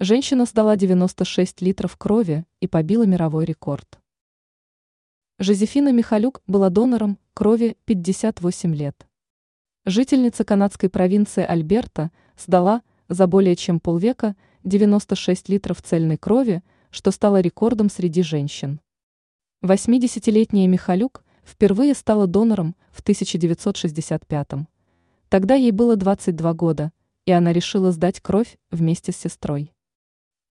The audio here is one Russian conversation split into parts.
Женщина сдала 96 литров крови и побила мировой рекорд. Жозефина Михалюк была донором крови 58 лет. Жительница канадской провинции Альберта сдала за более чем полвека 96 литров цельной крови, что стало рекордом среди женщин. 80-летняя Михалюк впервые стала донором в 1965 -м. Тогда ей было 22 года, и она решила сдать кровь вместе с сестрой.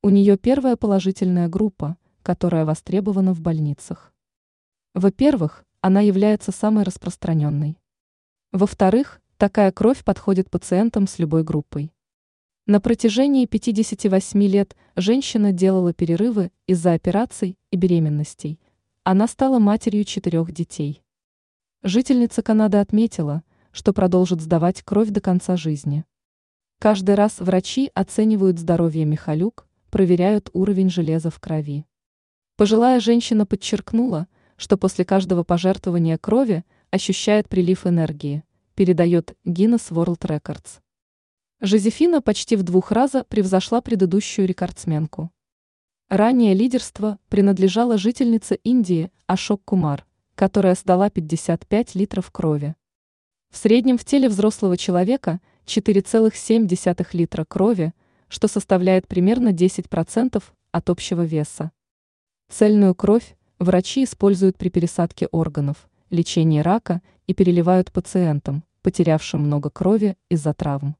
У нее первая положительная группа, которая востребована в больницах. Во-первых, она является самой распространенной. Во-вторых, такая кровь подходит пациентам с любой группой. На протяжении 58 лет женщина делала перерывы из-за операций и беременностей. Она стала матерью четырех детей. Жительница Канады отметила, что продолжит сдавать кровь до конца жизни. Каждый раз врачи оценивают здоровье Михалюк, проверяют уровень железа в крови. Пожилая женщина подчеркнула, что после каждого пожертвования крови ощущает прилив энергии, передает Guinness World Records. Жозефина почти в двух раза превзошла предыдущую рекордсменку. Ранее лидерство принадлежало жительнице Индии Ашок Кумар, которая сдала 55 литров крови. В среднем в теле взрослого человека 4,7 литра крови – что составляет примерно 10% от общего веса. Цельную кровь врачи используют при пересадке органов, лечении рака и переливают пациентам, потерявшим много крови из-за травм.